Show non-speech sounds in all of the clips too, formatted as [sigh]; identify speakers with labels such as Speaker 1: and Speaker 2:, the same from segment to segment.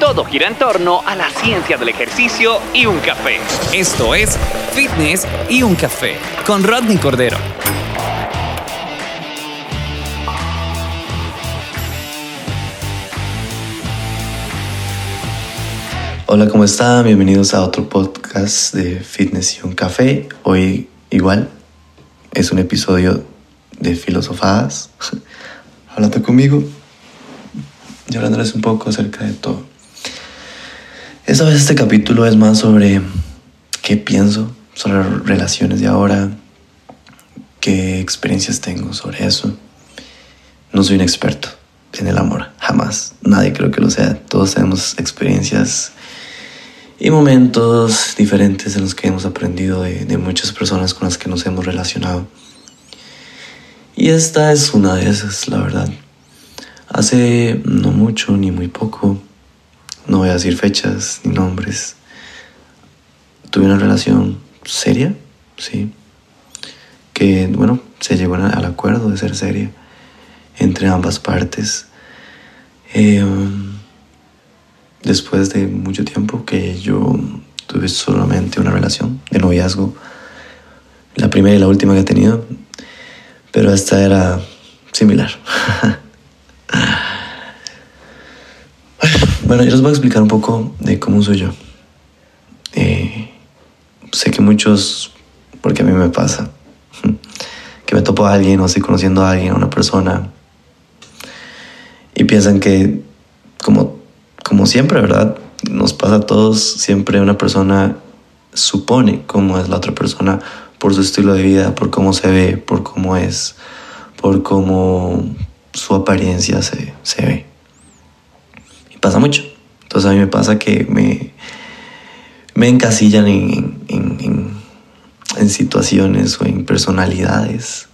Speaker 1: Todo gira en torno a la ciencia del ejercicio y un café. Esto es Fitness y un café con Rodney Cordero.
Speaker 2: Hola, ¿cómo están? Bienvenidos a otro podcast de Fitness y un café. Hoy igual es un episodio de filosofadas. [laughs] Háblate conmigo y hablándoles un poco acerca de todo. Esta vez este capítulo es más sobre qué pienso sobre relaciones de ahora, qué experiencias tengo sobre eso. No soy un experto en el amor, jamás. Nadie creo que lo sea. Todos tenemos experiencias y momentos diferentes en los que hemos aprendido de, de muchas personas con las que nos hemos relacionado. Y esta es una de esas, la verdad. Hace no mucho ni muy poco no voy a decir fechas ni nombres. Tuve una relación seria, sí, que, bueno, se llegó al acuerdo de ser seria entre ambas partes. Em, después de mucho tiempo que yo tuve solamente una relación de noviazgo, la primera y la última que he tenido, pero esta era similar. [laughs] Bueno, yo les voy a explicar un poco de cómo soy yo. Eh, sé que muchos, porque a mí me pasa, [laughs] que me topo a alguien o estoy conociendo a alguien, a una persona, y piensan que, como, como siempre, ¿verdad? Nos pasa a todos, siempre una persona supone cómo es la otra persona por su estilo de vida, por cómo se ve, por cómo es, por cómo su apariencia se, se ve pasa mucho. Entonces a mí me pasa que me, me encasillan en, en, situaciones o en personalidades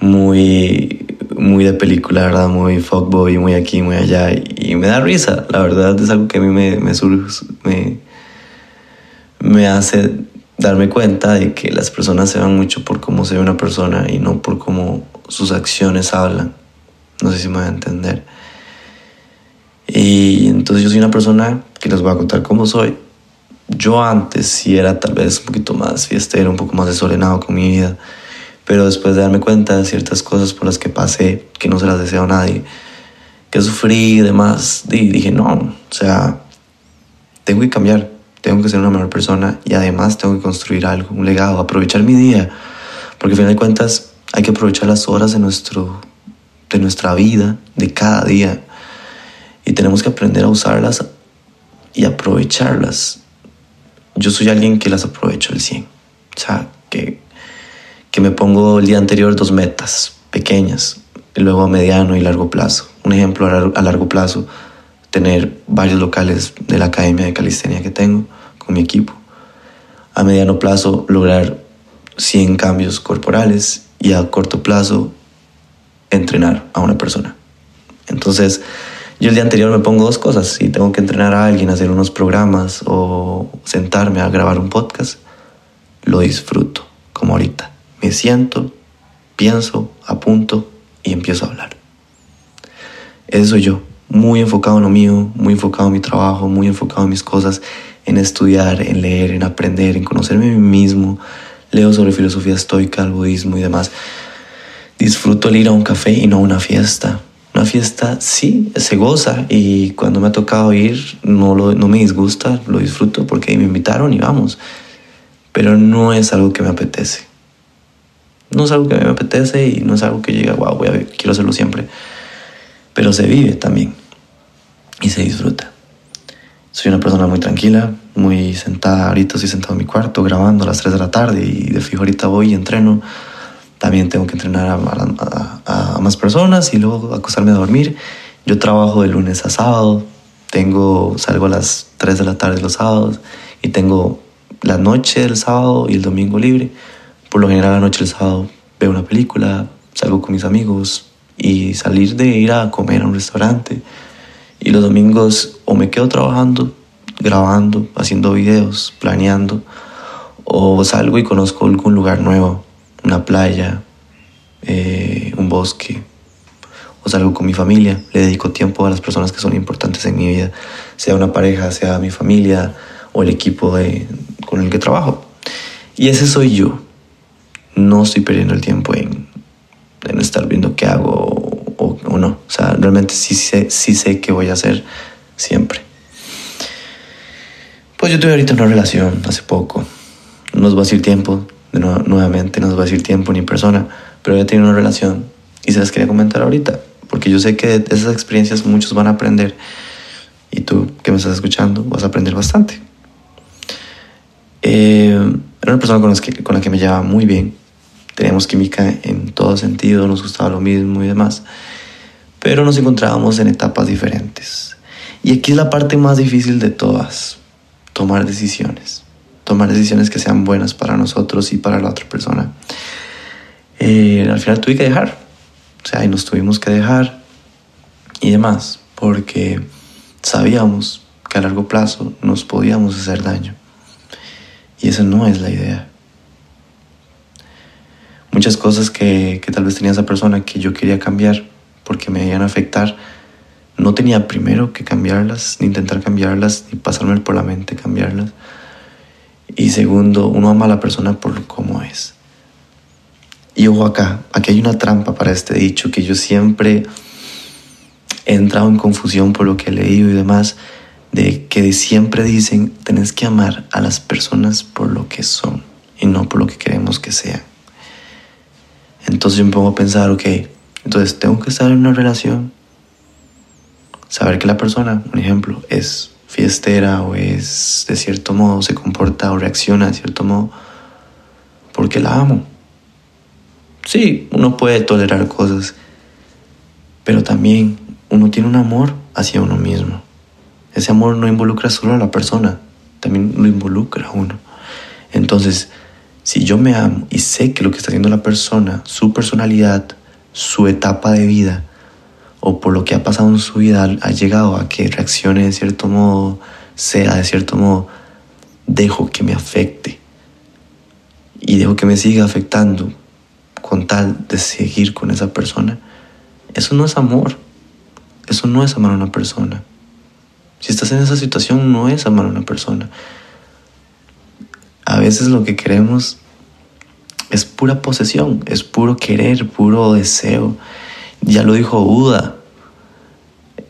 Speaker 2: muy, muy de película, ¿verdad? Muy fuckboy, muy aquí, muy allá. Y me da risa, la verdad es algo que a mí me, me, me, me hace darme cuenta de que las personas se van mucho por cómo se ve una persona y no por cómo sus acciones hablan. No sé si me va a entender. Y entonces yo soy una persona que les voy a contar cómo soy. Yo antes sí era tal vez un poquito más fiestero, un poco más desordenado con mi vida, pero después de darme cuenta de ciertas cosas por las que pasé, que no se las deseo a nadie, que sufrí y demás, dije, no, o sea, tengo que cambiar, tengo que ser una mejor persona y además tengo que construir algo, un legado, aprovechar mi día, porque al final de cuentas hay que aprovechar las horas de, nuestro, de nuestra vida, de cada día y tenemos que aprender a usarlas y aprovecharlas. Yo soy alguien que las aprovecho al 100. O sea, que, que me pongo el día anterior dos metas pequeñas, y luego a mediano y largo plazo. Un ejemplo a largo plazo, tener varios locales de la academia de calistenia que tengo con mi equipo. A mediano plazo, lograr 100 cambios corporales y a corto plazo, entrenar a una persona. Entonces, yo el día anterior me pongo dos cosas. Si tengo que entrenar a alguien, hacer unos programas o sentarme a grabar un podcast, lo disfruto, como ahorita. Me siento, pienso, apunto y empiezo a hablar. Eso soy yo, muy enfocado en lo mío, muy enfocado en mi trabajo, muy enfocado en mis cosas, en estudiar, en leer, en aprender, en conocerme a mí mismo. Leo sobre filosofía estoica, el budismo y demás. Disfruto el ir a un café y no a una fiesta una fiesta sí, se goza y cuando me ha tocado ir no, lo, no me disgusta, lo disfruto porque me invitaron y vamos. Pero no es algo que me apetece. No es algo que me apetece y no es algo que llega, wow, voy a, quiero hacerlo siempre. Pero se vive también y se disfruta. Soy una persona muy tranquila, muy sentada. Ahorita estoy sentado en mi cuarto grabando a las 3 de la tarde y de fijo ahorita voy y entreno también tengo que entrenar a, más personas y luego acostarme a dormir. Yo trabajo de lunes a sábado, tengo, salgo a las 3 de la tarde los sábados y tengo la noche del sábado y el domingo libre. Por lo general la noche del sábado veo una película, salgo con mis amigos y salir de ir a comer a un restaurante. Y los domingos o me quedo trabajando, grabando, haciendo videos, planeando, o salgo y conozco algún lugar nuevo, una playa, eh, un bosque, o salgo con mi familia, le dedico tiempo a las personas que son importantes en mi vida, sea una pareja, sea mi familia o el equipo de, con el que trabajo. Y ese soy yo. No estoy perdiendo el tiempo en, en estar viendo qué hago o, no. O sea, realmente sí sé, sí sé qué voy a hacer siempre. Pues yo tuve ahorita una relación hace poco. No nos va a decir tiempo, nuevamente no nos va a decir tiempo ni persona, pero ya tengo una relación y se las quería comentar ahorita porque yo sé que de esas experiencias muchos van a aprender y tú que me estás escuchando vas a aprender bastante. Eh, era una persona con que, con la que me llevaba muy bien, teníamos química en todo sentido, nos gustaba lo mismo y demás, pero nos encontrábamos en etapas diferentes. Y aquí es la parte más difícil de todas, tomar decisiones, tomar decisiones que sean buenas para nosotros y para la otra persona. Eh, al final tuve que dejar, o sea, y nos tuvimos que dejar y demás, porque sabíamos que a largo plazo nos podíamos hacer daño. Y esa no es la idea. Muchas cosas que, que tal vez tenía esa persona que yo quería cambiar porque me iban a afectar, no tenía primero que cambiarlas, ni intentar cambiarlas, ni pasarme por la mente cambiarlas. Y segundo, uno ama a la persona por cómo es. Y ojo acá, aquí hay una trampa para este dicho que yo siempre he entrado en confusión por lo que he leído y demás, de que siempre dicen, tenés que amar a las personas por lo que son y no por lo que queremos que sean. Entonces yo me pongo a pensar, ok, entonces tengo que estar en una relación, saber que la persona, un ejemplo, es fiestera o es de cierto modo, se comporta o reacciona de cierto modo, porque la amo Sí, uno puede tolerar cosas, pero también uno tiene un amor hacia uno mismo. Ese amor no involucra solo a la persona, también lo involucra a uno. Entonces, si yo me amo y sé que lo que está haciendo la persona, su personalidad, su etapa de vida, o por lo que ha pasado en su vida, ha llegado a que reaccione de cierto modo, sea de cierto modo, dejo que me afecte y dejo que me siga afectando con tal de seguir con esa persona, eso no es amor. Eso no es amar a una persona. Si estás en esa situación, no es amar a una persona. A veces lo que queremos es pura posesión, es puro querer, puro deseo. Ya lo dijo Buda,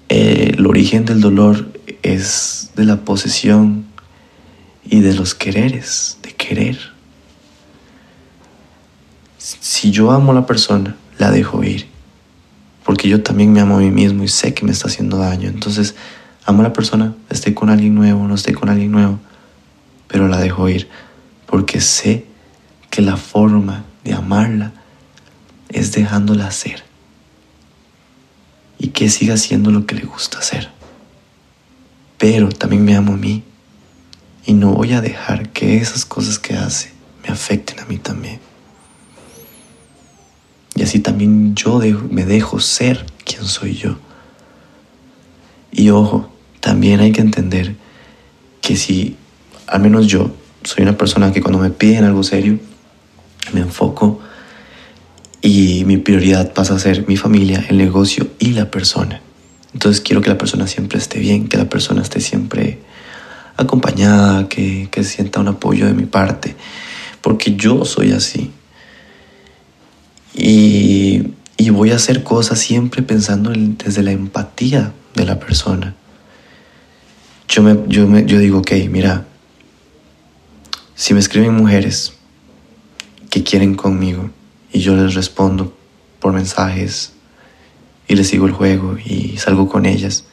Speaker 2: el origen del dolor es de la posesión y de los quereres, de querer. Si yo amo a la persona, la dejo ir. Porque yo también me amo a mí mismo y sé que me está haciendo daño. Entonces, amo a la persona, esté con alguien nuevo, no esté con alguien nuevo, pero la dejo ir. Porque sé que la forma de amarla es dejándola hacer. Y que siga haciendo lo que le gusta hacer. Pero también me amo a mí. Y no voy a dejar que esas cosas que hace me afecten a mí también. Y así también yo me dejo ser quien soy yo. Y ojo, también hay que entender que si, al menos yo, soy una persona que cuando me piden algo serio, me enfoco y mi prioridad pasa a ser mi familia, el negocio y la persona. Entonces quiero que la persona siempre esté bien, que la persona esté siempre acompañada, que, que sienta un apoyo de mi parte, porque yo soy así. Y, voy a hacer cosas siempre pensando desde la empatía de la persona. Yo, me, yo, me, yo digo, ok, mira, si me escriben mujeres que quieren conmigo y yo les respondo por mensajes y les sigo el juego y salgo con ellas,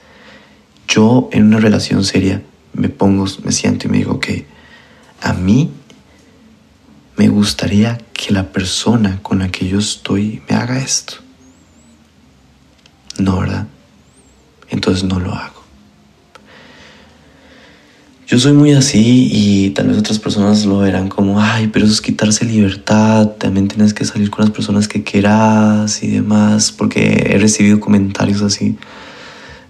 Speaker 2: yo en una relación seria me pongo, me siento y me digo, ok, a mí me gustaría que la persona con la que yo estoy me haga esto. No, ¿verdad? Entonces no lo hago. Yo soy muy así y tal vez otras personas lo verán como, ay, pero eso es quitarse libertad, también tienes que salir con las personas que quieras y demás, porque he recibido comentarios así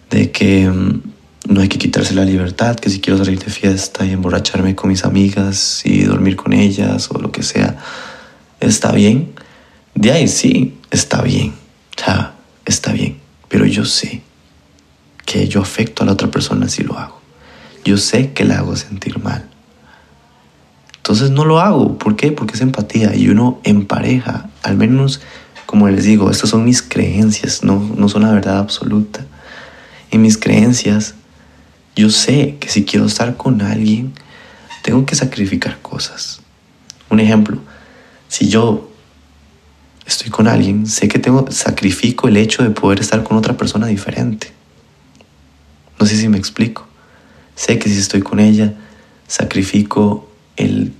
Speaker 2: de que mm, no hay que quitarse la libertad, que si quiero salir de fiesta y emborracharme con mis amigas y dormir con ellas o lo que sea, está bien. De ahí sí, está bien, está bien, pero yo sé que yo afecto a la otra persona si lo hago yo sé que la hago sentir mal. Entonces no lo hago. ¿Por qué? Porque es empatía y uno en pareja, al menos como les digo, estas son mis creencias, no, no son la verdad absoluta. En mis creencias, yo sé que si quiero estar con alguien, tengo que sacrificar cosas. Un ejemplo, si yo estoy con alguien, sé que tengo, sacrifico el hecho de poder estar con otra persona diferente. No sé si me explico. Sé que si estoy con ella, sacrifico el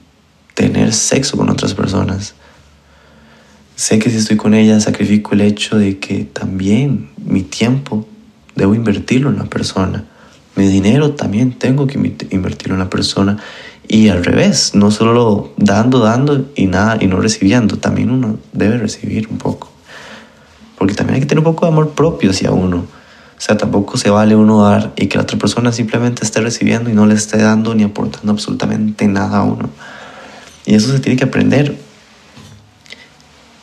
Speaker 2: tener sexo con otras personas. Sé que si estoy con ella, sacrifico el hecho de que también mi tiempo debo invertirlo en la persona. Mi dinero también tengo que invertirlo en la persona. Y al revés, no solo dando, dando y nada, y no recibiendo, también uno debe recibir un poco. Porque también hay que tener un poco de amor propio hacia uno o sea, tampoco se vale uno dar y que la otra persona simplemente esté recibiendo y no le esté dando ni aportando absolutamente nada a uno. Y eso se tiene que aprender.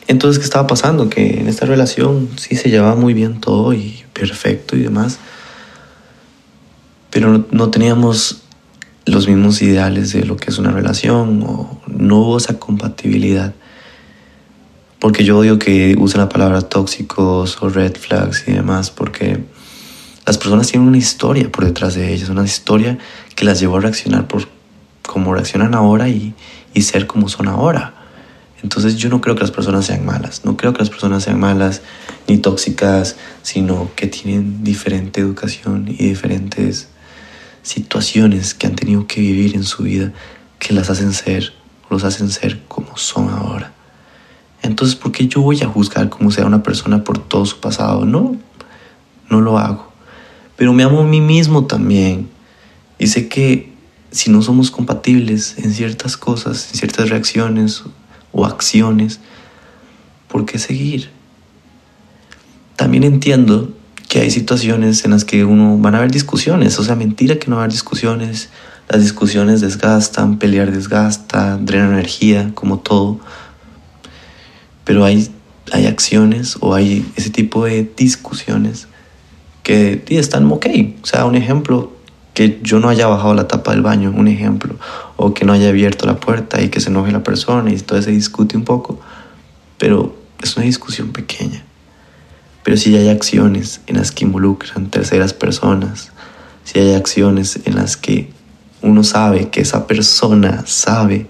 Speaker 2: Entonces, ¿qué estaba pasando? Que en esta relación sí se llevaba muy bien todo y perfecto y demás, pero no, teníamos los mismos ideales de lo que es una relación o no hubo esa compatibilidad. Porque yo odio que usen la palabra tóxicos o red flags y demás, porque las personas tienen una historia por detrás de ellas, una historia que las llevó a reaccionar por como reaccionan ahora y, y ser como son ahora. Entonces yo no creo que las personas sean malas, no creo que las personas sean malas ni tóxicas, sino que tienen diferente educación y diferentes situaciones que han tenido que vivir en su vida que las hacen ser, los hacen ser como son ahora. Entonces, ¿por qué yo voy a juzgar como sea una persona por todo su pasado? No, no lo hago pero me amo a mí mismo también. Y sé que si no somos compatibles en ciertas cosas, en ciertas reacciones o acciones, ¿por qué seguir? También entiendo que hay situaciones en las que uno van a haber discusiones, o sea, mentira que no va a haber discusiones, las discusiones desgastan, pelear desgasta, drenan energía, como todo, pero hay, hay acciones o hay ese tipo de discusiones que están ok. O sea, un ejemplo, que yo no haya bajado la tapa del baño, un ejemplo, o que no haya abierto la puerta y que se enoje la persona y entonces se discute un poco, pero es una discusión pequeña. Pero si hay acciones en las que involucran terceras personas, si hay acciones en las que uno sabe que esa persona sabe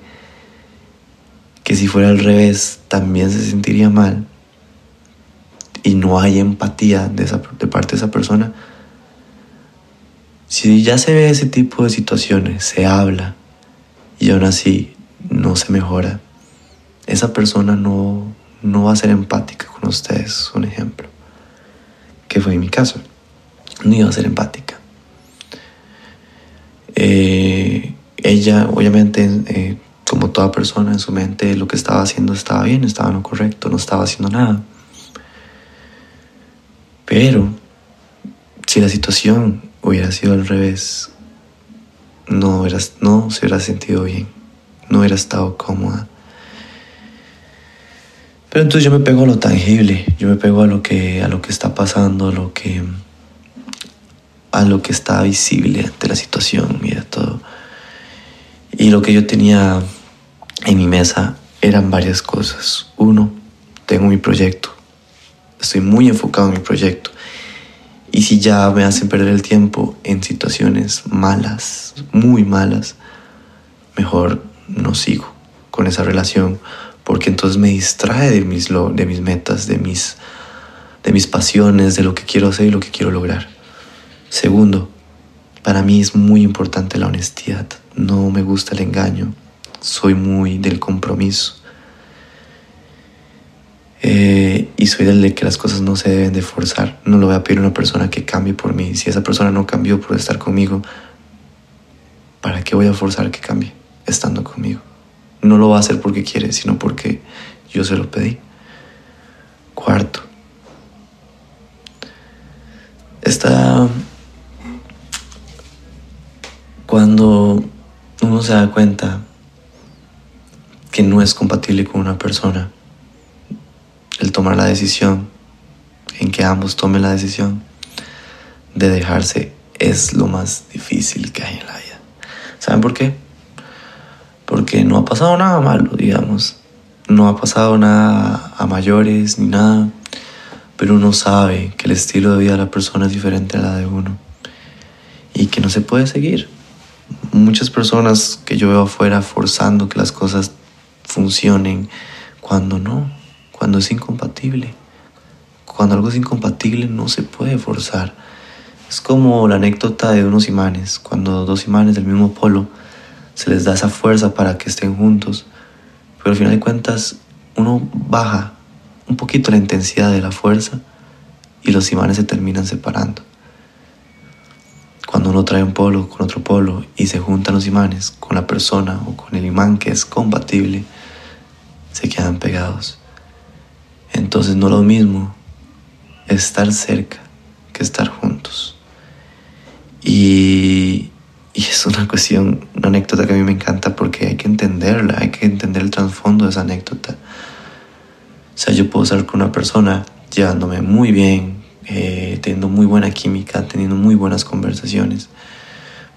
Speaker 2: que si fuera al revés también se sentiría mal, y no hay empatía de, esa, de parte de esa persona, si ya se ve ese tipo de situaciones, se habla y aún así no se mejora, esa persona no, no va a ser empática con ustedes, un ejemplo, que fue en mi caso, no iba a ser empática. Eh, ella, obviamente, eh, como toda persona en su mente, lo que estaba haciendo estaba bien, estaba en lo correcto, no estaba haciendo nada. Pero si la situación hubiera sido al revés, no, no se hubiera sentido bien, no hubiera estado cómoda. Pero entonces yo me pego a lo tangible, yo me pego a lo que, a lo que está pasando, a lo que, a lo que está visible ante la situación y de todo. Y lo que yo tenía en mi mesa eran varias cosas. Uno, tengo mi proyecto estoy muy enfocado en mi proyecto. Y si ya me hacen perder el tiempo en situaciones malas, muy malas, mejor no sigo con esa relación, porque entonces me distrae de mis, de mis metas, de mis, de mis pasiones, de lo que quiero hacer y lo que quiero lograr. Segundo, para mí es muy importante la honestidad. No me gusta el engaño. Soy muy del compromiso. Eh, y soy del de que las cosas no se deben de forzar. No lo voy a pedir a una persona que cambie por mí. Si esa persona no cambió por estar conmigo, ¿para qué voy a forzar que cambie estando conmigo? No lo va a hacer porque quiere, sino porque yo se lo pedí. Cuarto, está cuando uno se da cuenta que no es compatible con una persona, el tomar la decisión, en que ambos tomen la decisión de dejarse, es lo más difícil que hay en la vida. ¿Saben por qué? Porque no ha pasado nada malo, digamos. No ha pasado nada a mayores ni nada, pero uno sabe que el estilo de vida de la persona es diferente a la de uno y que no se puede seguir. Muchas personas que yo veo afuera forzando que las cosas funcionen cuando no, cuando es incompatible. Cuando algo es incompatible no se puede forzar. Es como la anécdota de unos imanes, cuando dos imanes del mismo polo se les da esa fuerza para que estén juntos, pero al final de cuentas uno baja un poquito la intensidad de la fuerza y los imanes se terminan separando. Cuando uno trae un polo con otro polo y se juntan los imanes con la persona o con el imán que es compatible, se quedan pegados. Entonces no lo mismo estar cerca que estar juntos. Y, es una cuestión, una anécdota que a mí me encanta porque hay que entenderla, hay que entender el trasfondo de esa anécdota. O sea, yo puedo estar con una persona llevándome muy bien, eh, teniendo muy buena química, teniendo muy buenas conversaciones,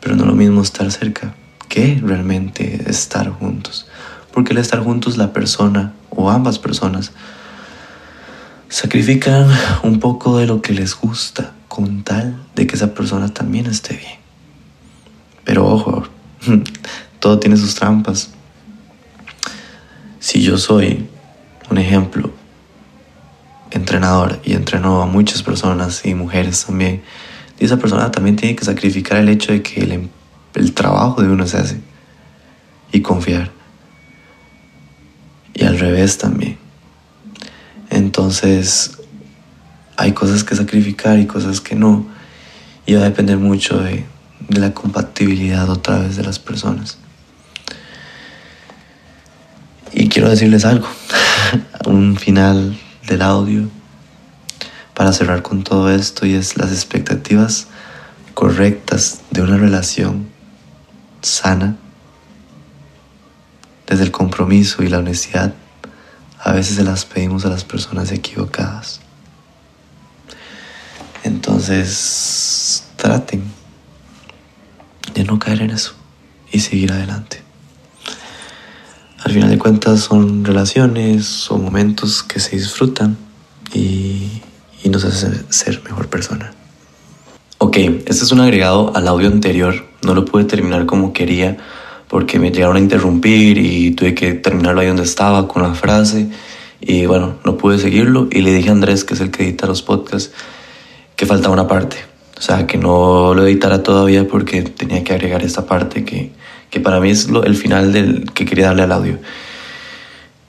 Speaker 2: pero no lo mismo estar cerca que realmente estar juntos. Porque al estar juntos la persona o ambas personas sacrifican un poco de lo que les gusta con tal de que esa persona también esté bien. Pero ojo, [laughs] todo tiene sus trampas. Si yo soy un ejemplo, entrenador y entreno a muchas personas y mujeres también, y esa persona también tiene que sacrificar el hecho de que el, el trabajo de uno se hace y confiar. Y al revés también. Entonces, hay cosas que sacrificar y cosas que no. Y va a depender mucho de, la compatibilidad otra vez de las personas. Y quiero decirles algo, [laughs] un final del audio para cerrar con todo esto y es las expectativas correctas de una relación sana, desde el compromiso y la honestidad a veces se las pedimos a las personas equivocadas. Entonces, traten de no caer en eso y seguir adelante. Al final de cuentas son relaciones, son momentos que se disfrutan y, y nos hacen ser mejor persona. Ok, este es un agregado al audio anterior. No lo pude terminar como quería porque me llegaron a interrumpir y tuve que terminarlo ahí donde estaba con la frase y bueno, no pude seguirlo y le dije a Andrés, que es el que edita los podcasts, que faltaba una parte. O sea, que no lo editara todavía porque tenía que agregar esta parte que, que para mí es lo, el final del que quería darle al audio.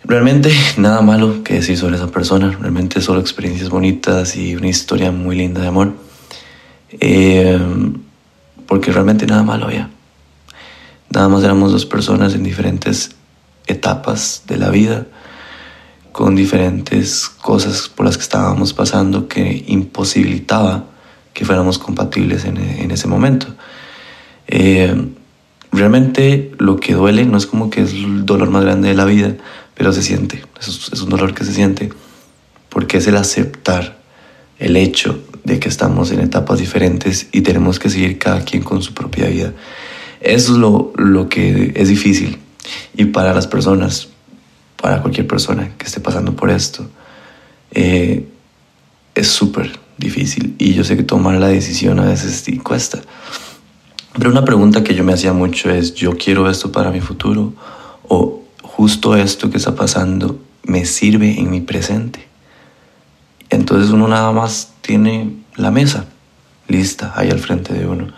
Speaker 2: Realmente nada malo que decir sobre esa persona, realmente solo experiencias bonitas y una historia muy linda de amor. Eh, porque realmente nada malo había. Nada más éramos dos personas en diferentes etapas de la vida, con diferentes cosas por las que estábamos pasando que imposibilitaba que fuéramos compatibles en, ese momento. Eh, realmente lo que duele no es como que es el dolor más grande de la vida, pero se siente, es un dolor que se siente, porque es el aceptar el hecho de que estamos en etapas diferentes y tenemos que seguir cada quien con su propia vida. Eso es lo, lo que es difícil. Y para las personas, para cualquier persona que esté pasando por esto, eh, es súper difícil. Y yo sé que tomar la decisión a veces cuesta. Pero una pregunta que yo me hacía mucho es, ¿yo quiero esto para mi futuro? ¿O justo esto que está pasando me sirve en mi presente? Entonces uno nada más tiene la mesa lista ahí al frente de uno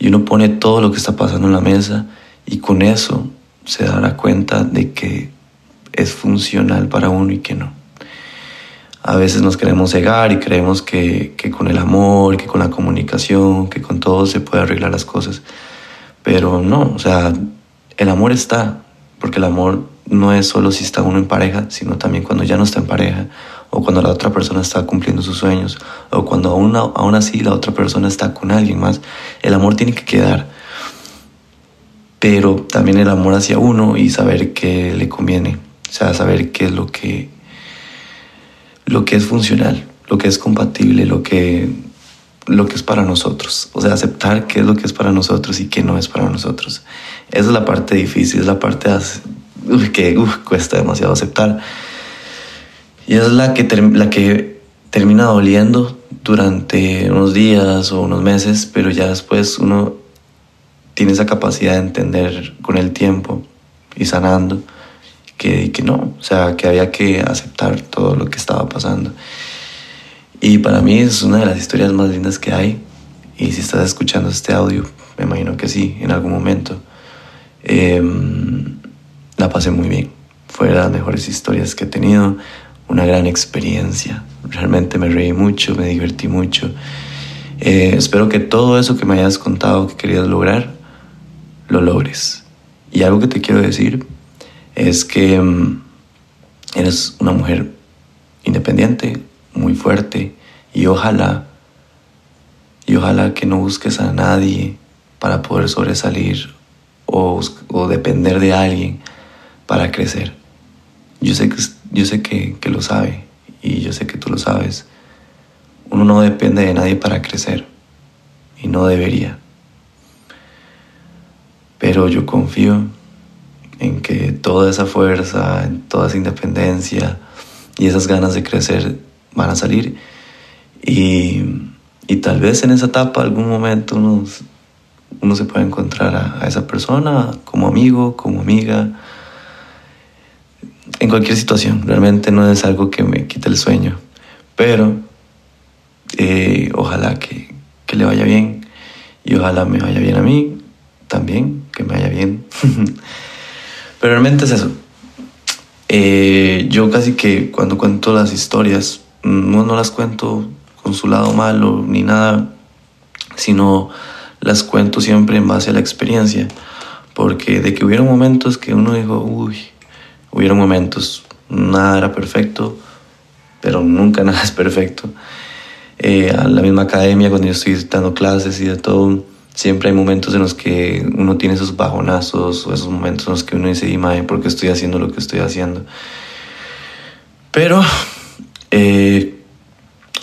Speaker 2: y uno pone todo lo que está pasando en la mesa y con eso se dará cuenta de que es funcional para uno y que no. A veces nos queremos cegar y creemos que, que con el amor, que con la comunicación, que con todo se puede arreglar las cosas. Pero no, o sea, el amor está, porque el amor no es solo si está uno en pareja, sino también cuando ya no está en pareja, o cuando la otra persona está cumpliendo sus sueños, o cuando aún, aún así la otra persona está con alguien más. El amor tiene que quedar, pero también el amor hacia uno y saber qué le conviene, o sea, saber qué es lo que, lo que es funcional, lo que es compatible, lo que lo que es para nosotros, o sea, aceptar qué es lo que es para nosotros y qué no es para nosotros. Esa es la parte difícil, es la parte que cuesta demasiado aceptar. Y es la que, la que termina doliendo durante unos días o unos meses, pero ya después uno tiene esa capacidad de entender con el tiempo y sanando que, que no, o sea, que había que aceptar todo lo que estaba pasando. Y para mí es una de las historias más lindas que hay. Y si estás escuchando este audio, me imagino que sí, en algún momento. Em, la pasé muy bien. Fue de las mejores historias que he tenido. Una gran experiencia. Realmente me reí mucho, me divertí mucho. Eh, espero que todo eso que me hayas contado que querías lograr, lo logres. Y algo que te quiero decir es que em, eres una mujer independiente, muy fuerte y ojalá, y ojalá que no busques a nadie para poder sobresalir o, o depender de alguien para crecer. Yo sé, que, yo sé que, que lo sabe y yo sé que tú lo sabes. Uno no depende de nadie para crecer y no debería. Pero yo confío en que toda esa fuerza, en toda esa independencia y esas ganas de crecer van a salir y, y tal vez en esa etapa, algún momento, uno, uno se puede encontrar a, esa persona como amigo, como amiga, en cualquier situación. Realmente no es algo que me quite el sueño, pero eh, ojalá que, le vaya bien y ojalá me vaya bien a mí también, que me vaya bien. [laughs] pero realmente es eso. Eh, yo casi que cuando cuento las historias no, no las cuento con su lado malo ni nada, sino las cuento siempre en base a la experiencia. Porque de que hubieron momentos que uno dijo, uy, hubieron momentos, nada era perfecto, pero nunca [laughs] nada es perfecto. Eh, a la misma academia, cuando yo estoy dando clases y de todo, siempre hay momentos en los que uno tiene esos bajonazos o esos momentos en los que uno dice, imagen, ¿por qué estoy haciendo lo que estoy haciendo? Pero eh,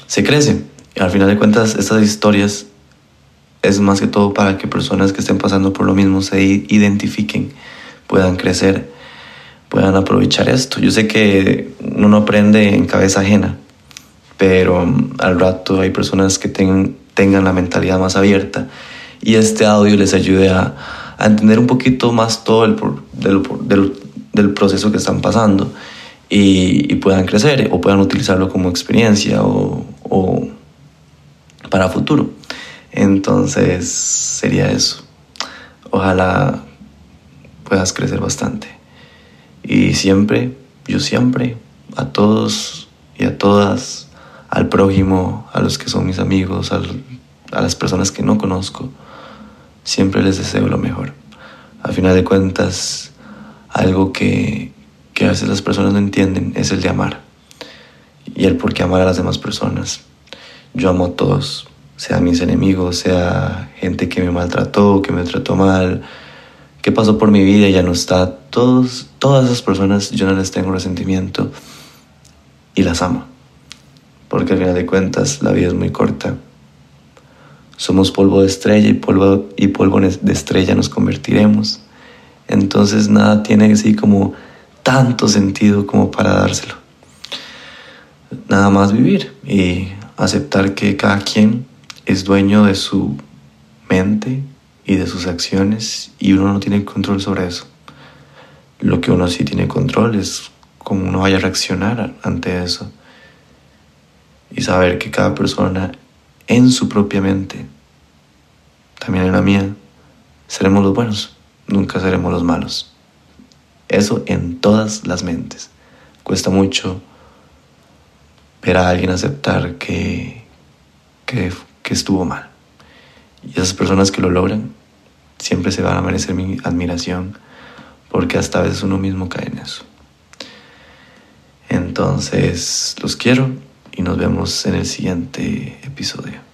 Speaker 2: se crece. Al final de cuentas, estas historias es más que todo para que personas que estén pasando por lo mismo se identifiquen, puedan crecer, puedan aprovechar esto. Yo sé que uno no aprende en cabeza ajena, pero mm, al rato hay personas que tengan, tengan la mentalidad más abierta y este audio les ayude a, a entender un poquito más todo el, del, del, del proceso que están pasando y, puedan crecer o puedan utilizarlo como experiencia o, o para futuro. Entonces sería eso. Ojalá puedas crecer bastante. Y siempre, yo siempre, a todos y a todas, al prójimo, a los que son mis amigos, a las personas que no conozco, siempre les deseo lo mejor. A final de cuentas, algo que, que a veces las personas no entienden es el de amar y el por qué amar a las demás personas. Yo amo a todos, sea mis enemigos, sea gente que me maltrató, que me trató mal, que pasó por mi vida y ya no está. Todos, todas esas personas yo no les tengo resentimiento y las amo. Porque al final de cuentas la vida es muy corta. Somos polvo de estrella y polvo, y polvo de estrella nos convertiremos. Entonces nada tiene así como tanto sentido como para dárselo. Nada más vivir y aceptar que cada quien es dueño de su mente y de sus acciones y uno no tiene control sobre eso. Lo que uno sí tiene control es cómo uno vaya a reaccionar ante eso y saber que cada persona en su propia mente, también en la mía, seremos los buenos, nunca seremos los malos. Eso en todas las mentes. Cuesta mucho ver a alguien aceptar que, que, estuvo mal. Y esas personas que lo logran, siempre se van a merecer mi admiración porque hasta a veces uno mismo cae en eso. Entonces, los quiero y nos vemos en el siguiente episodio.